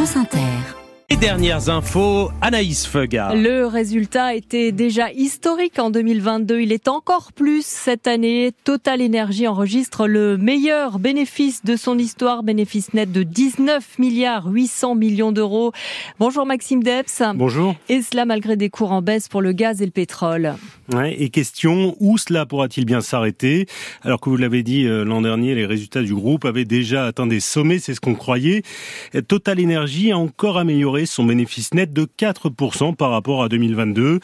France Inter. Les dernières infos, Anaïs Feuga. Le résultat était déjà historique en 2022. Il est encore plus cette année. Total Energy enregistre le meilleur bénéfice de son histoire, bénéfice net de 19 milliards 800 millions d'euros. Bonjour Maxime Deps. Bonjour. Et cela malgré des cours en baisse pour le gaz et le pétrole. Ouais, et question, où cela pourra-t-il bien s'arrêter? Alors que vous l'avez dit euh, l'an dernier, les résultats du groupe avaient déjà atteint des sommets, c'est ce qu'on croyait. Total Energy a encore amélioré son bénéfice net de 4% par rapport à 2022.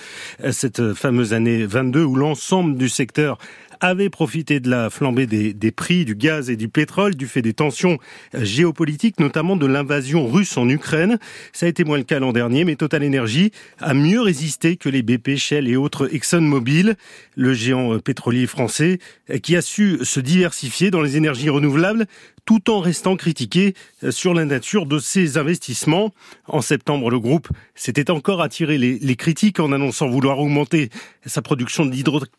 Cette fameuse année 22 où l'ensemble du secteur avait profité de la flambée des, prix du gaz et du pétrole du fait des tensions géopolitiques, notamment de l'invasion russe en Ukraine. Ça a été moins le cas l'an dernier, mais Total Energy a mieux résisté que les BP, Shell et autres ExxonMobil, le géant pétrolier français, qui a su se diversifier dans les énergies renouvelables tout en restant critiqué sur la nature de ses investissements. En septembre, le groupe s'était encore attiré les, critiques en annonçant vouloir augmenter sa production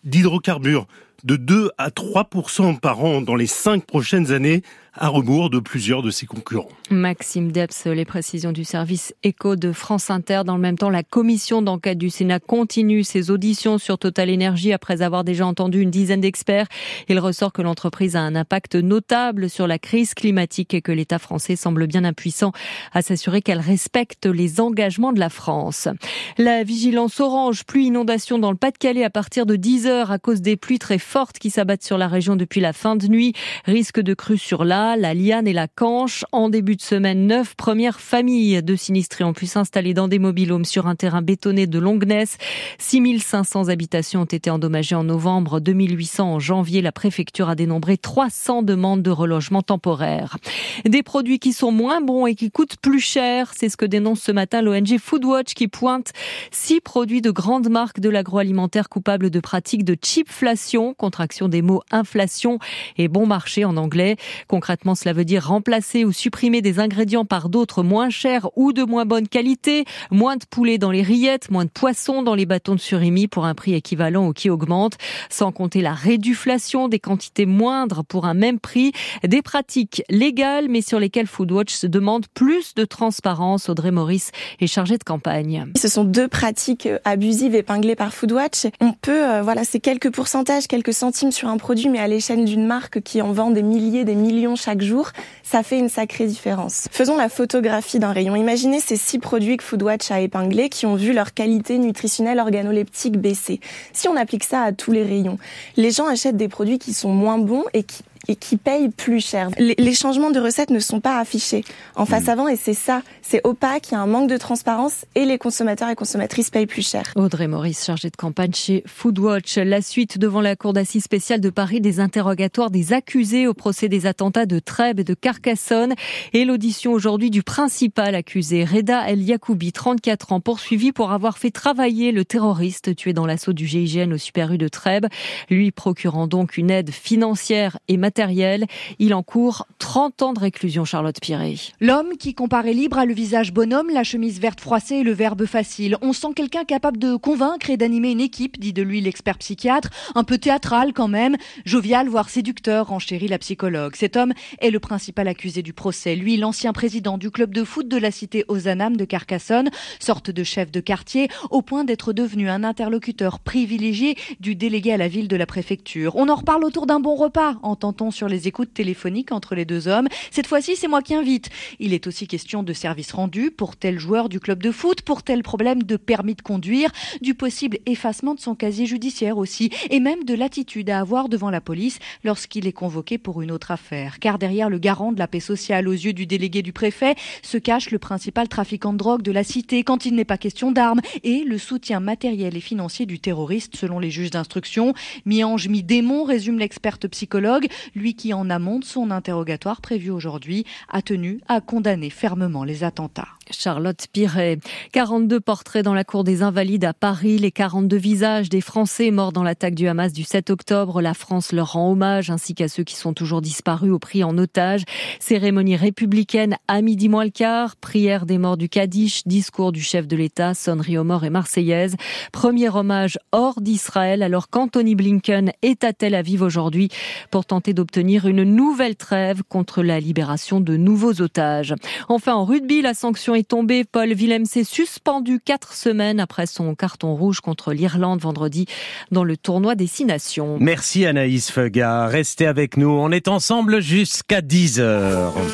d'hydrocarbures de 2 à 3% par an dans les cinq prochaines années, à rebours de plusieurs de ses concurrents. Maxime Deps, les précisions du service éco de France Inter. Dans le même temps, la commission d'enquête du Sénat continue ses auditions sur Total Energy après avoir déjà entendu une dizaine d'experts. Il ressort que l'entreprise a un impact notable sur la crise climatique et que l'État français semble bien impuissant à s'assurer qu'elle respecte les engagements de la France. La vigilance orange, pluie inondation dans le Pas-de-Calais à partir de 10 heures à cause des pluies très fortes qui s'abattent sur la région depuis la fin de nuit. Risque de crue sur l'A la Liane et la Canche. En début de semaine, neuf premières familles de sinistrés ont pu s'installer dans des mobilhomes sur un terrain bétonné de Longness. 6500 habitations ont été endommagées en novembre, 2800 en janvier. La préfecture a dénombré 300 demandes de relogement temporaire. Des produits qui sont moins bons et qui coûtent plus cher, c'est ce que dénonce ce matin l'ONG Foodwatch qui pointe six produits de grandes marques de l'agroalimentaire coupables de pratiques de cheapflation, contraction des mots inflation et bon marché en anglais. Concrètement, cela veut dire remplacer ou supprimer des ingrédients par d'autres moins chers ou de moins bonne qualité, moins de poulet dans les rillettes, moins de poissons dans les bâtons de surimi pour un prix équivalent ou qui augmente, sans compter la réduflation des quantités moindres pour un même prix, des pratiques légales mais sur lesquelles Foodwatch se demande plus de transparence. Audrey Maurice est chargée de campagne. Ce sont deux pratiques abusives épinglées par Foodwatch. On peut, euh, voilà, c'est quelques pourcentages, quelques centimes sur un produit, mais à l'échelle d'une marque qui en vend des milliers, des millions chaque jour, ça fait une sacrée différence. Faisons la photographie d'un rayon. Imaginez ces six produits que Foodwatch a épinglés qui ont vu leur qualité nutritionnelle organoleptique baisser. Si on applique ça à tous les rayons, les gens achètent des produits qui sont moins bons et qui et qui payent plus cher. Les, changements de recettes ne sont pas affichés en face mmh. avant et c'est ça, c'est opaque, il y a un manque de transparence et les consommateurs et consommatrices payent plus cher. Audrey Maurice, chargée de campagne chez Foodwatch. La suite devant la Cour d'assises spéciale de Paris des interrogatoires des accusés au procès des attentats de Trèbes et de Carcassonne et l'audition aujourd'hui du principal accusé, Reda El Yacoubi, 34 ans, poursuivi pour avoir fait travailler le terroriste tué dans l'assaut du GIGN au Super U de Trèbes, lui procurant donc une aide financière et matérielle il encourt 30 ans de réclusion, Charlotte Piré. L'homme qui comparait libre a le visage bonhomme, la chemise verte froissée et le verbe facile. On sent quelqu'un capable de convaincre et d'animer une équipe, dit de lui l'expert psychiatre. Un peu théâtral quand même, jovial, voire séducteur, renchérit la psychologue. Cet homme est le principal accusé du procès. Lui, l'ancien président du club de foot de la cité Ozanam de Carcassonne, sorte de chef de quartier, au point d'être devenu un interlocuteur privilégié du délégué à la ville de la préfecture. On en reparle autour d'un bon repas, entend-on sur les écoutes téléphoniques entre les deux hommes. Cette fois-ci, c'est moi qui invite. Il est aussi question de services rendus pour tel joueur du club de foot, pour tel problème de permis de conduire, du possible effacement de son casier judiciaire aussi, et même de l'attitude à avoir devant la police lorsqu'il est convoqué pour une autre affaire. Car derrière le garant de la paix sociale aux yeux du délégué du préfet se cache le principal trafiquant de drogue de la cité quand il n'est pas question d'armes et le soutien matériel et financier du terroriste selon les juges d'instruction. Mi-ange, mi-démon, résume l'experte psychologue lui qui en amont de son interrogatoire prévu aujourd'hui a tenu à condamner fermement les attentats. Charlotte Piret. 42 portraits dans la cour des Invalides à Paris, les 42 visages des Français morts dans l'attaque du Hamas du 7 octobre. La France leur rend hommage ainsi qu'à ceux qui sont toujours disparus ou pris en otage. Cérémonie républicaine à midi moins le quart, prière des morts du Kaddish, discours du chef de l'État, sonnerie aux morts et marseillaise. Premier hommage hors d'Israël alors qu'Anthony Blinken est à Tel Aviv aujourd'hui pour tenter d'obtenir une nouvelle trêve contre la libération de nouveaux otages. Enfin, en rugby, la sanction est tombée. Paul Willem s'est suspendu quatre semaines après son carton rouge contre l'Irlande vendredi dans le tournoi des Six Nations. Merci Anaïs Feuga. Restez avec nous. On est ensemble jusqu'à 10 heures.